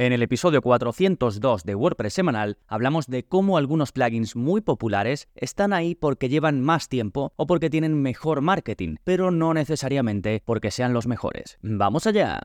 En el episodio 402 de WordPress semanal hablamos de cómo algunos plugins muy populares están ahí porque llevan más tiempo o porque tienen mejor marketing, pero no necesariamente porque sean los mejores. ¡Vamos allá!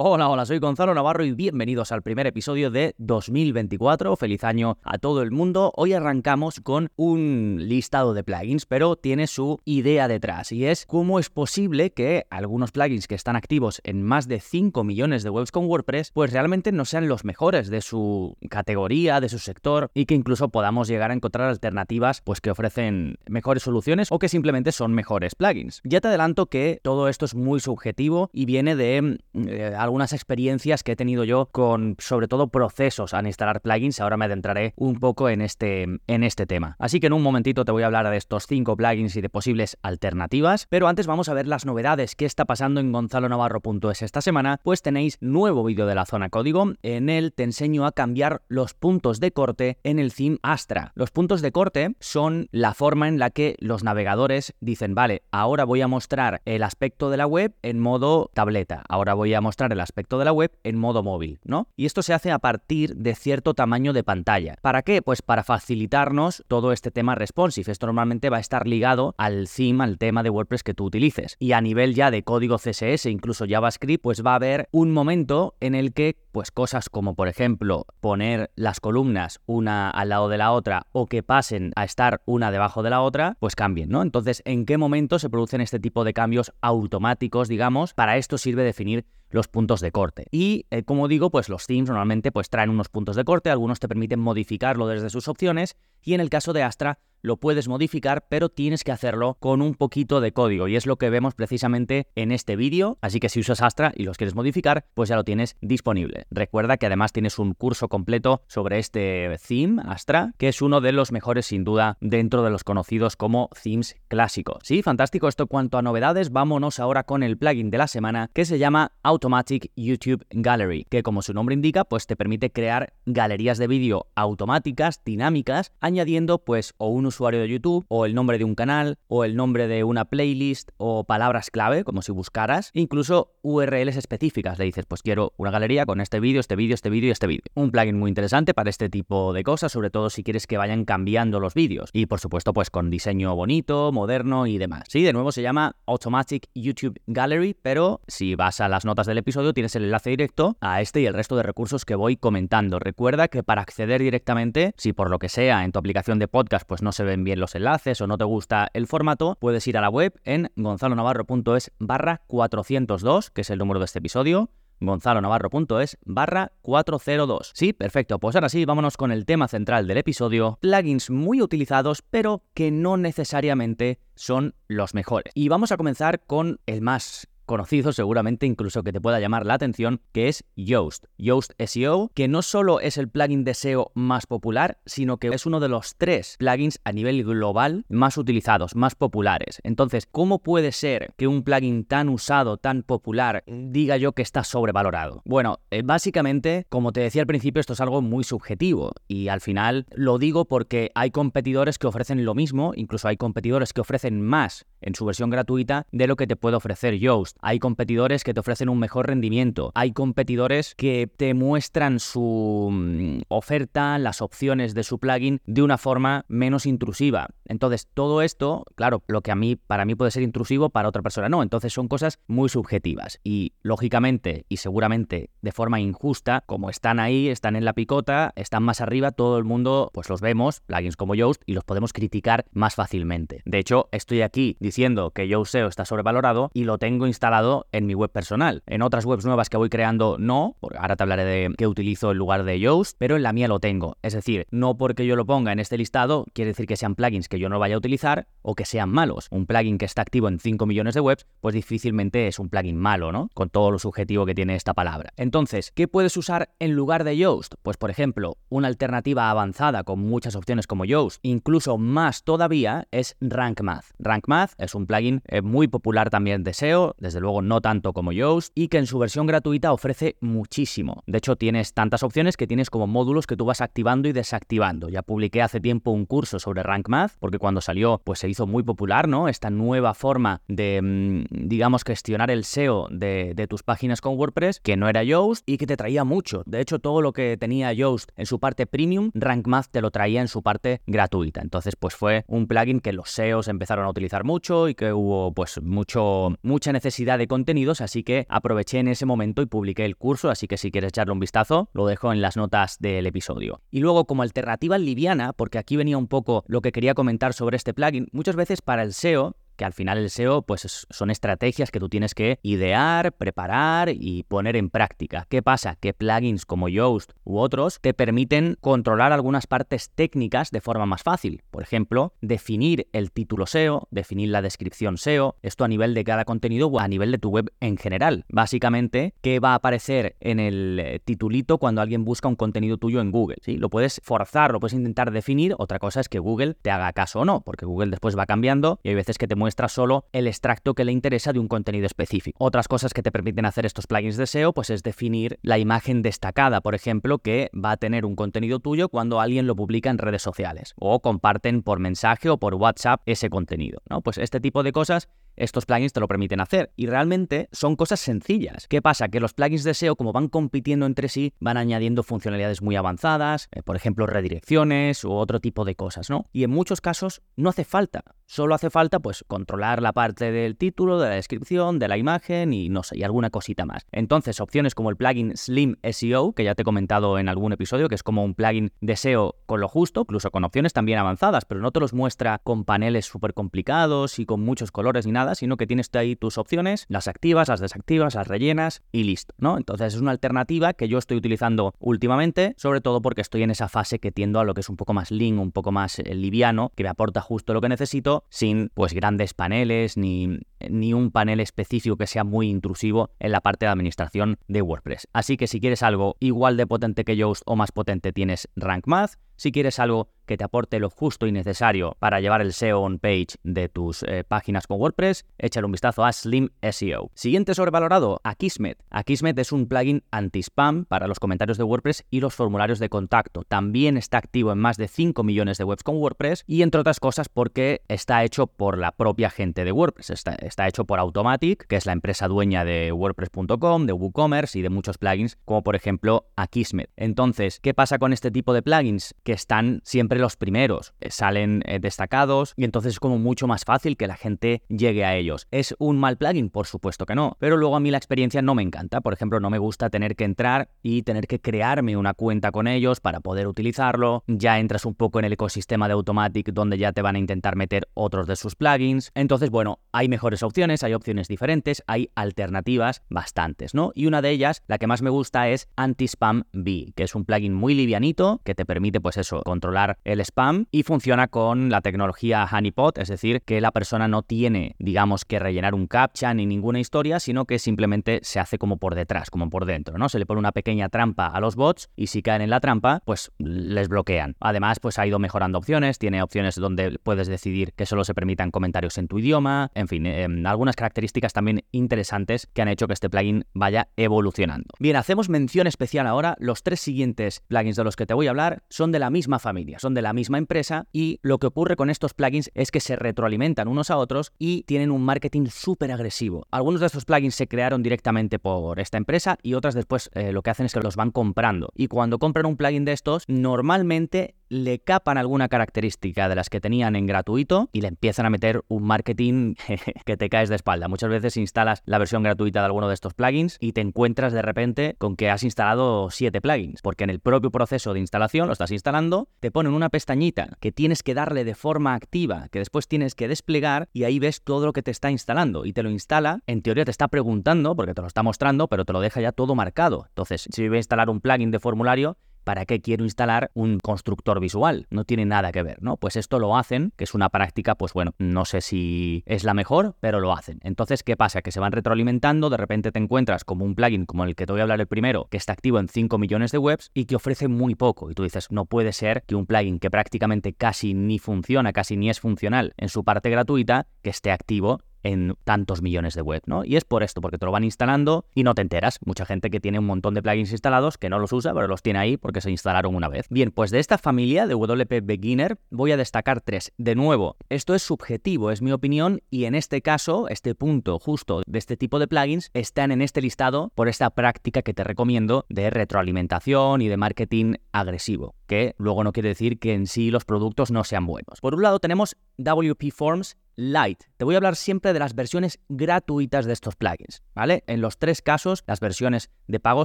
Hola, hola, soy Gonzalo Navarro y bienvenidos al primer episodio de 2024. Feliz año a todo el mundo. Hoy arrancamos con un listado de plugins, pero tiene su idea detrás y es cómo es posible que algunos plugins que están activos en más de 5 millones de webs con WordPress, pues realmente no sean los mejores de su categoría, de su sector y que incluso podamos llegar a encontrar alternativas pues que ofrecen mejores soluciones o que simplemente son mejores plugins. Ya te adelanto que todo esto es muy subjetivo y viene de eh, algunas experiencias que he tenido yo con sobre todo procesos al instalar plugins. Ahora me adentraré un poco en este, en este tema. Así que en un momentito te voy a hablar de estos cinco plugins y de posibles alternativas. Pero antes vamos a ver las novedades que está pasando en gonzalonavarro.es esta semana. Pues tenéis nuevo vídeo de la zona código. En él te enseño a cambiar los puntos de corte en el theme Astra. Los puntos de corte son la forma en la que los navegadores dicen, vale, ahora voy a mostrar el aspecto de la web en modo tableta. Ahora voy a mostrar el el aspecto de la web en modo móvil, ¿no? Y esto se hace a partir de cierto tamaño de pantalla. ¿Para qué? Pues para facilitarnos todo este tema responsive. Esto normalmente va a estar ligado al theme, al tema de WordPress que tú utilices. Y a nivel ya de código CSS, incluso JavaScript, pues va a haber un momento en el que pues cosas como por ejemplo poner las columnas una al lado de la otra o que pasen a estar una debajo de la otra, pues cambien, ¿no? Entonces, ¿en qué momento se producen este tipo de cambios automáticos, digamos? Para esto sirve definir los puntos de corte. Y eh, como digo, pues los themes normalmente pues traen unos puntos de corte, algunos te permiten modificarlo desde sus opciones y en el caso de Astra lo puedes modificar, pero tienes que hacerlo con un poquito de código y es lo que vemos precisamente en este vídeo, así que si usas Astra y los quieres modificar, pues ya lo tienes disponible. Recuerda que además tienes un curso completo sobre este theme Astra, que es uno de los mejores sin duda dentro de los conocidos como themes clásicos. Sí, fantástico esto cuanto a novedades, vámonos ahora con el plugin de la semana que se llama Automatic YouTube Gallery, que como su nombre indica, pues te permite crear galerías de vídeo automáticas, dinámicas, añadiendo pues o un usuario de YouTube, o el nombre de un canal, o el nombre de una playlist, o palabras clave, como si buscaras, incluso URLs específicas. Le dices, pues quiero una galería con este vídeo, este vídeo, este vídeo y este vídeo. Un plugin muy interesante para este tipo de cosas, sobre todo si quieres que vayan cambiando los vídeos. Y por supuesto, pues con diseño bonito, moderno y demás. Sí, de nuevo se llama Automatic YouTube Gallery, pero si vas a las notas del episodio tienes el enlace directo a este y el resto de recursos que voy comentando. Recuerda que para acceder directamente, si por lo que sea en tu aplicación de podcast pues no se ven bien los enlaces o no te gusta el formato, puedes ir a la web en gonzalonavarro.es barra 402, que es el número de este episodio, gonzalonavarro.es barra 402. Sí, perfecto, pues ahora sí, vámonos con el tema central del episodio, plugins muy utilizados pero que no necesariamente son los mejores. Y vamos a comenzar con el más conocido seguramente incluso que te pueda llamar la atención, que es Yoast. Yoast SEO, que no solo es el plugin de SEO más popular, sino que es uno de los tres plugins a nivel global más utilizados, más populares. Entonces, ¿cómo puede ser que un plugin tan usado, tan popular, diga yo que está sobrevalorado? Bueno, eh, básicamente, como te decía al principio, esto es algo muy subjetivo y al final lo digo porque hay competidores que ofrecen lo mismo, incluso hay competidores que ofrecen más en su versión gratuita de lo que te puede ofrecer Yoast. Hay competidores que te ofrecen un mejor rendimiento. Hay competidores que te muestran su mm, oferta, las opciones de su plugin de una forma menos intrusiva. Entonces, todo esto, claro, lo que a mí para mí puede ser intrusivo, para otra persona no. Entonces, son cosas muy subjetivas y lógicamente y seguramente de forma injusta, como están ahí, están en la picota, están más arriba, todo el mundo pues los vemos, plugins como Yoast y los podemos criticar más fácilmente. De hecho, estoy aquí diciendo que Yoast SEO está sobrevalorado y lo tengo instalado en mi web personal. En otras webs nuevas que voy creando, no, ahora te hablaré de qué utilizo en lugar de Yoast, pero en la mía lo tengo. Es decir, no porque yo lo ponga en este listado, quiere decir que sean plugins que que yo no vaya a utilizar o que sean malos. Un plugin que está activo en 5 millones de webs, pues difícilmente es un plugin malo, ¿no? Con todo lo subjetivo que tiene esta palabra. Entonces, ¿qué puedes usar en lugar de Yoast? Pues por ejemplo, una alternativa avanzada con muchas opciones como Yoast, incluso más todavía, es Rank Math. Rank Math es un plugin eh, muy popular también de SEO, desde luego no tanto como Yoast, y que en su versión gratuita ofrece muchísimo. De hecho, tienes tantas opciones que tienes como módulos que tú vas activando y desactivando. Ya publiqué hace tiempo un curso sobre Rank Math, porque cuando salió, pues se hizo muy popular, ¿no? Esta nueva forma de, mm, digamos, gestionar el SEO de, tus páginas con WordPress, que no era Yoast y que te traía mucho. De hecho, todo lo que tenía Yoast en su parte premium, Rank Math te lo traía en su parte gratuita. Entonces, pues fue un plugin que los SEOs empezaron a utilizar mucho y que hubo pues mucho, mucha necesidad de contenidos, así que aproveché en ese momento y publiqué el curso, así que si quieres echarle un vistazo, lo dejo en las notas del episodio. Y luego como alternativa liviana, porque aquí venía un poco lo que quería comentar sobre este plugin, muchas veces para el SEO que al final el SEO pues son estrategias que tú tienes que idear, preparar y poner en práctica. ¿Qué pasa? Que plugins como Yoast u otros te permiten controlar algunas partes técnicas de forma más fácil. Por ejemplo, definir el título SEO, definir la descripción SEO, esto a nivel de cada contenido o a nivel de tu web en general. Básicamente, ¿qué va a aparecer en el eh, titulito cuando alguien busca un contenido tuyo en Google? ¿sí? Lo puedes forzar, lo puedes intentar definir, otra cosa es que Google te haga caso o no, porque Google después va cambiando y hay veces que te muestra muestra solo el extracto que le interesa de un contenido específico. Otras cosas que te permiten hacer estos plugins de SEO pues es definir la imagen destacada, por ejemplo, que va a tener un contenido tuyo cuando alguien lo publica en redes sociales o comparten por mensaje o por WhatsApp ese contenido, ¿no? Pues este tipo de cosas estos plugins te lo permiten hacer. Y realmente son cosas sencillas. ¿Qué pasa? Que los plugins de SEO, como van compitiendo entre sí, van añadiendo funcionalidades muy avanzadas, eh, por ejemplo, redirecciones u otro tipo de cosas, ¿no? Y en muchos casos no hace falta. Solo hace falta, pues, controlar la parte del título, de la descripción, de la imagen y no sé, y alguna cosita más. Entonces, opciones como el plugin Slim SEO, que ya te he comentado en algún episodio, que es como un plugin de SEO con lo justo, incluso con opciones también avanzadas, pero no te los muestra con paneles súper complicados y con muchos colores ni nada sino que tienes ahí tus opciones, las activas, las desactivas, las rellenas y listo, ¿no? Entonces es una alternativa que yo estoy utilizando últimamente, sobre todo porque estoy en esa fase que tiendo a lo que es un poco más lean, un poco más eh, liviano, que me aporta justo lo que necesito, sin pues grandes paneles ni, ni un panel específico que sea muy intrusivo en la parte de administración de WordPress. Así que si quieres algo igual de potente que Yoast o más potente tienes Rank Math, si quieres algo que te aporte lo justo y necesario para llevar el SEO on page de tus eh, páginas con WordPress, échale un vistazo a Slim SEO. Siguiente sobrevalorado, Akismet. Akismet es un plugin anti-spam para los comentarios de WordPress y los formularios de contacto. También está activo en más de 5 millones de webs con WordPress y entre otras cosas porque está hecho por la propia gente de WordPress. Está hecho por Automatic, que es la empresa dueña de WordPress.com, de WooCommerce y de muchos plugins, como por ejemplo Akismet. Entonces, ¿qué pasa con este tipo de plugins? Que están siempre los primeros, eh, salen eh, destacados y entonces es como mucho más fácil que la gente llegue a ellos. ¿Es un mal plugin? Por supuesto que no, pero luego a mí la experiencia no me encanta. Por ejemplo, no me gusta tener que entrar y tener que crearme una cuenta con ellos para poder utilizarlo. Ya entras un poco en el ecosistema de Automatic donde ya te van a intentar meter otros de sus plugins. Entonces, bueno, hay mejores opciones, hay opciones diferentes, hay alternativas bastantes, ¿no? Y una de ellas, la que más me gusta es Anti-Spam B, que es un plugin muy livianito que te permite, pues eso, controlar el spam y funciona con la tecnología Honeypot, es decir, que la persona no tiene, digamos, que rellenar un captcha ni ninguna historia, sino que simplemente se hace como por detrás, como por dentro, ¿no? Se le pone una pequeña trampa a los bots y si caen en la trampa, pues les bloquean. Además, pues ha ido mejorando opciones, tiene opciones donde puedes decidir que solo se permitan comentarios en tu idioma, en fin, em, algunas características también interesantes que han hecho que este plugin vaya evolucionando. Bien, hacemos mención especial ahora, los tres siguientes plugins de los que te voy a hablar son de la misma familia, son de la misma empresa y lo que ocurre con estos plugins es que se retroalimentan unos a otros y tienen un marketing súper agresivo. Algunos de estos plugins se crearon directamente por esta empresa y otras después eh, lo que hacen es que los van comprando. Y cuando compran un plugin de estos, normalmente le capan alguna característica de las que tenían en gratuito y le empiezan a meter un marketing que te caes de espalda. Muchas veces instalas la versión gratuita de alguno de estos plugins y te encuentras de repente con que has instalado siete plugins, porque en el propio proceso de instalación lo estás instalando, te ponen una pestañita que tienes que darle de forma activa, que después tienes que desplegar y ahí ves todo lo que te está instalando y te lo instala, en teoría te está preguntando porque te lo está mostrando, pero te lo deja ya todo marcado. Entonces, si voy a instalar un plugin de formulario, ¿para qué quiero instalar un constructor visual? No tiene nada que ver, ¿no? Pues esto lo hacen, que es una práctica, pues bueno, no sé si es la mejor, pero lo hacen. Entonces, ¿qué pasa? Que se van retroalimentando, de repente te encuentras como un plugin como el que te voy a hablar el primero, que está activo en 5 millones de webs y que ofrece muy poco. Y tú dices, no puede ser que un plugin que prácticamente casi ni funciona, casi ni es funcional en su parte gratuita, que esté activo en tantos millones de web, ¿no? Y es por esto, porque te lo van instalando y no te enteras. Mucha gente que tiene un montón de plugins instalados que no los usa, pero los tiene ahí porque se instalaron una vez. Bien, pues de esta familia de WP Beginner voy a destacar tres. De nuevo, esto es subjetivo, es mi opinión, y en este caso, este punto justo de este tipo de plugins están en este listado por esta práctica que te recomiendo de retroalimentación y de marketing agresivo, que luego no quiere decir que en sí los productos no sean buenos. Por un lado tenemos WP Forms Lite. Te voy a hablar siempre de las versiones gratuitas de estos plugins, ¿vale? En los tres casos, las versiones de pago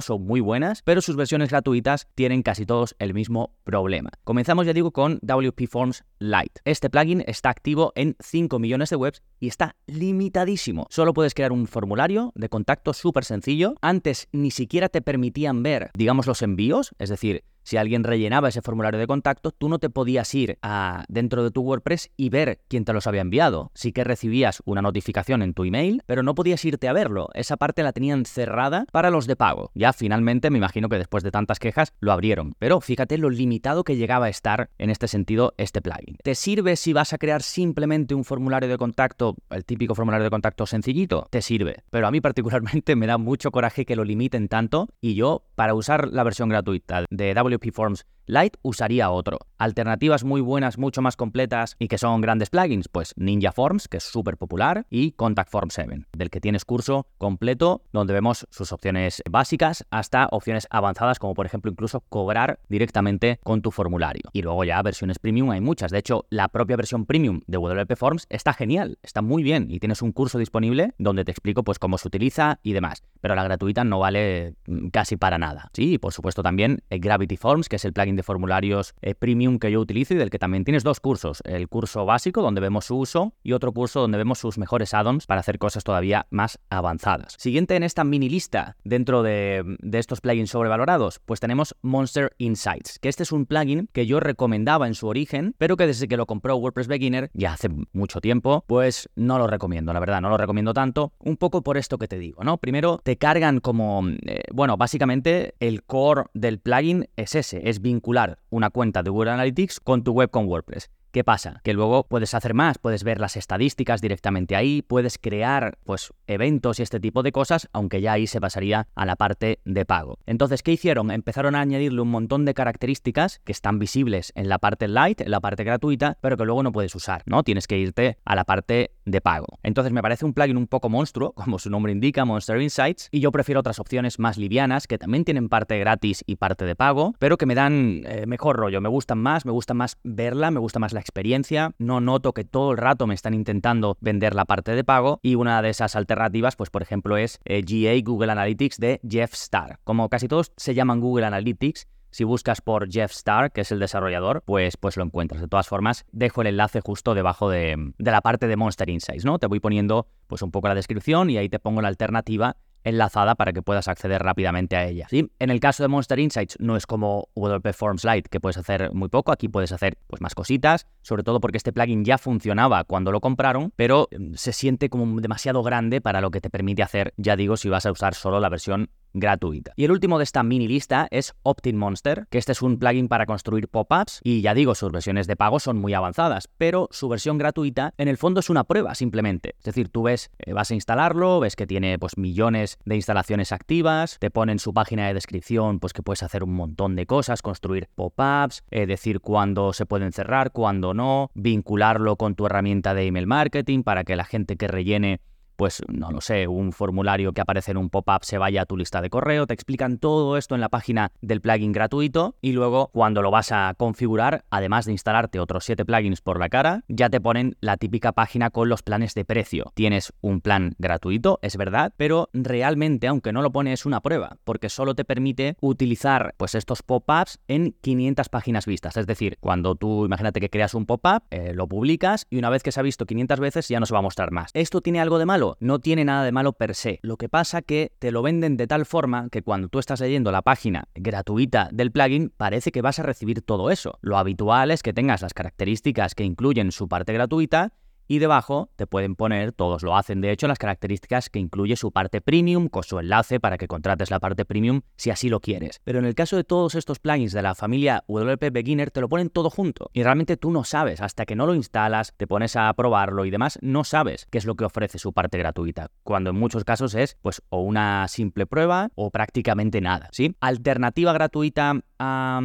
son muy buenas, pero sus versiones gratuitas tienen casi todos el mismo problema. Comenzamos, ya digo, con WP Forms Lite. Este plugin está activo en 5 millones de webs y está limitadísimo. Solo puedes crear un formulario de contacto súper sencillo. Antes ni siquiera te permitían ver, digamos, los envíos, es decir, si alguien rellenaba ese formulario de contacto, tú no te podías ir a, dentro de tu WordPress y ver quién te los había enviado. Sí que recibías una notificación en tu email, pero no podías irte a verlo. Esa parte la tenían cerrada para los de pago. Ya finalmente, me imagino que después de tantas quejas, lo abrieron. Pero fíjate lo limitado que llegaba a estar en este sentido este plugin. ¿Te sirve si vas a crear simplemente un formulario de contacto, el típico formulario de contacto sencillito? Te sirve. Pero a mí particularmente me da mucho coraje que lo limiten tanto y yo, para usar la versión gratuita de W WP Forms Lite usaría otro. Alternativas muy buenas, mucho más completas y que son grandes plugins, pues Ninja Forms, que es súper popular, y Contact Form 7, del que tienes curso completo donde vemos sus opciones básicas hasta opciones avanzadas, como por ejemplo incluso cobrar directamente con tu formulario. Y luego ya versiones premium hay muchas. De hecho, la propia versión premium de WP Forms está genial, está muy bien y tienes un curso disponible donde te explico pues cómo se utiliza y demás. Pero la gratuita no vale mm, casi para nada. Sí, y por supuesto también Gravity Forms, que es el plugin de formularios eh, premium que yo utilizo y del que también tienes dos cursos. El curso básico, donde vemos su uso, y otro curso donde vemos sus mejores add-ons para hacer cosas todavía más avanzadas. Siguiente en esta mini lista dentro de, de estos plugins sobrevalorados, pues tenemos Monster Insights, que este es un plugin que yo recomendaba en su origen, pero que desde que lo compró WordPress Beginner, ya hace mucho tiempo, pues no lo recomiendo, la verdad, no lo recomiendo tanto, un poco por esto que te digo, ¿no? Primero, te cargan como, eh, bueno, básicamente el core del plugin es ese, es vinculado una cuenta de Google Analytics con tu web con WordPress. ¿Qué pasa? Que luego puedes hacer más, puedes ver las estadísticas directamente ahí, puedes crear pues eventos y este tipo de cosas, aunque ya ahí se pasaría a la parte de pago. Entonces, ¿qué hicieron? Empezaron a añadirle un montón de características que están visibles en la parte light, en la parte gratuita, pero que luego no puedes usar, ¿no? Tienes que irte a la parte de pago. Entonces, me parece un plugin un poco monstruo, como su nombre indica, Monster Insights, y yo prefiero otras opciones más livianas que también tienen parte gratis y parte de pago, pero que me dan eh, mejor rollo, me gustan más, me gusta más verla, me gusta más la experiencia, no noto que todo el rato me están intentando vender la parte de pago y una de esas alternativas, pues por ejemplo es eh, GA Google Analytics de Jeff Star. Como casi todos se llaman Google Analytics, si buscas por Jeff Star, que es el desarrollador, pues, pues lo encuentras. De todas formas, dejo el enlace justo debajo de, de, la parte de Monster Insights, ¿no? Te voy poniendo pues un poco la descripción y ahí te pongo la alternativa enlazada para que puedas acceder rápidamente a ella. En el caso de Monster Insights no es como WP Forms Lite, que puedes hacer muy poco, aquí puedes hacer pues, más cositas, sobre todo porque este plugin ya funcionaba cuando lo compraron, pero mm, se siente como demasiado grande para lo que te permite hacer, ya digo, si vas a usar solo la versión gratuita. Y el último de esta mini lista es Optin Monster, que este es un plugin para construir pop-ups y ya digo, sus versiones de pago son muy avanzadas, pero su versión gratuita en el fondo es una prueba simplemente. Es decir, tú ves, eh, vas a instalarlo, ves que tiene pues millones de instalaciones activas, te pone en su página de descripción pues que puedes hacer un montón de cosas, construir pop-ups, decir cuándo se pueden cerrar, cuándo no, vincularlo con tu herramienta de email marketing para que la gente que rellene pues no lo sé, un formulario que aparece en un pop-up se vaya a tu lista de correo, te explican todo esto en la página del plugin gratuito y luego cuando lo vas a configurar, además de instalarte otros 7 plugins por la cara, ya te ponen la típica página con los planes de precio. Tienes un plan gratuito, es verdad, pero realmente, aunque no lo pone, es una prueba, porque solo te permite utilizar pues estos pop-ups en 500 páginas vistas. Es decir, cuando tú imagínate que creas un pop-up, eh, lo publicas y una vez que se ha visto 500 veces ya no se va a mostrar más. ¿Esto tiene algo de malo? No tiene nada de malo per se. Lo que pasa que te lo venden de tal forma que cuando tú estás leyendo la página gratuita del plugin, parece que vas a recibir todo eso. Lo habitual es que tengas las características que incluyen su parte gratuita y debajo te pueden poner, todos lo hacen de hecho, las características que incluye su parte premium con su enlace para que contrates la parte premium si así lo quieres. Pero en el caso de todos estos plugins de la familia WP Beginner te lo ponen todo junto y realmente tú no sabes, hasta que no lo instalas, te pones a probarlo y demás, no sabes qué es lo que ofrece su parte gratuita, cuando en muchos casos es pues o una simple prueba o prácticamente nada, ¿sí? Alternativa gratuita a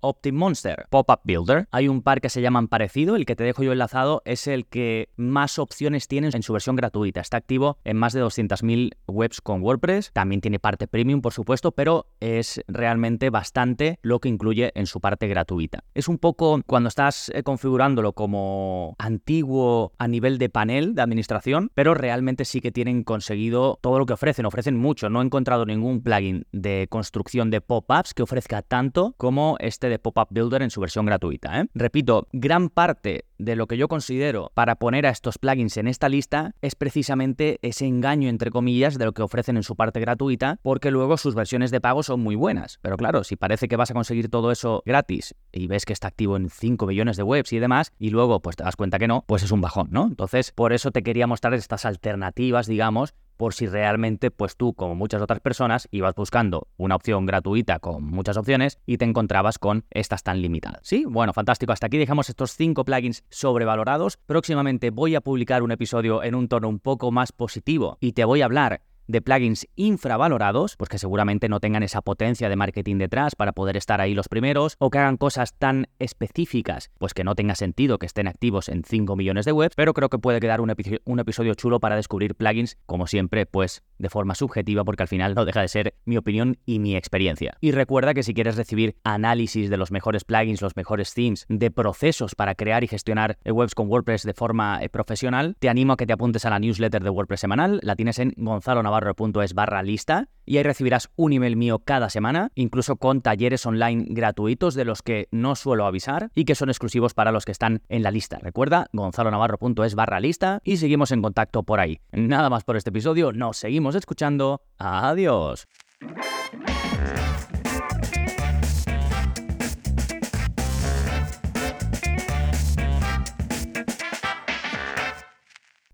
OptimMonster, Pop-Up Builder. Hay un par que se llaman parecido, el que te dejo yo enlazado es el que más opciones tiene en su versión gratuita. Está activo en más de 200.000 webs con WordPress. También tiene parte premium, por supuesto, pero es realmente bastante lo que incluye en su parte gratuita. Es un poco cuando estás eh, configurándolo como antiguo a nivel de panel de administración, pero realmente sí que tienen conseguido todo lo que ofrecen. Ofrecen mucho. No he encontrado ningún plugin de construcción de pop-ups que ofrezca tanto como este de Pop-Up Builder en su versión gratuita. ¿eh? Repito, gran parte de lo que yo considero para poner a estos plugins en esta lista es precisamente ese engaño, entre comillas, de lo que ofrecen en su parte gratuita, porque luego sus versiones de pago son muy buenas. Pero claro, si parece que vas a conseguir todo eso gratis y ves que está activo en 5 millones de webs y demás, y luego pues te das cuenta que no, pues es un bajón, ¿no? Entonces, por eso te quería mostrar estas alternativas, digamos, por si realmente pues tú como muchas otras personas ibas buscando una opción gratuita con muchas opciones y te encontrabas con estas tan limitadas. Sí, bueno, fantástico. Hasta aquí dejamos estos cinco plugins sobrevalorados. Próximamente voy a publicar un episodio en un tono un poco más positivo y te voy a hablar de plugins infravalorados, pues que seguramente no tengan esa potencia de marketing detrás para poder estar ahí los primeros, o que hagan cosas tan específicas, pues que no tenga sentido que estén activos en 5 millones de webs, pero creo que puede quedar un, un episodio chulo para descubrir plugins, como siempre, pues de forma subjetiva, porque al final no deja de ser mi opinión y mi experiencia. Y recuerda que si quieres recibir análisis de los mejores plugins, los mejores themes, de procesos para crear y gestionar webs con WordPress de forma eh, profesional, te animo a que te apuntes a la newsletter de WordPress semanal, la tienes en Gonzalo Navarro es barra lista y ahí recibirás un email mío cada semana, incluso con talleres online gratuitos de los que no suelo avisar y que son exclusivos para los que están en la lista. Recuerda, gonzalonavarro.es barra lista y seguimos en contacto por ahí. Nada más por este episodio, nos seguimos escuchando. Adiós.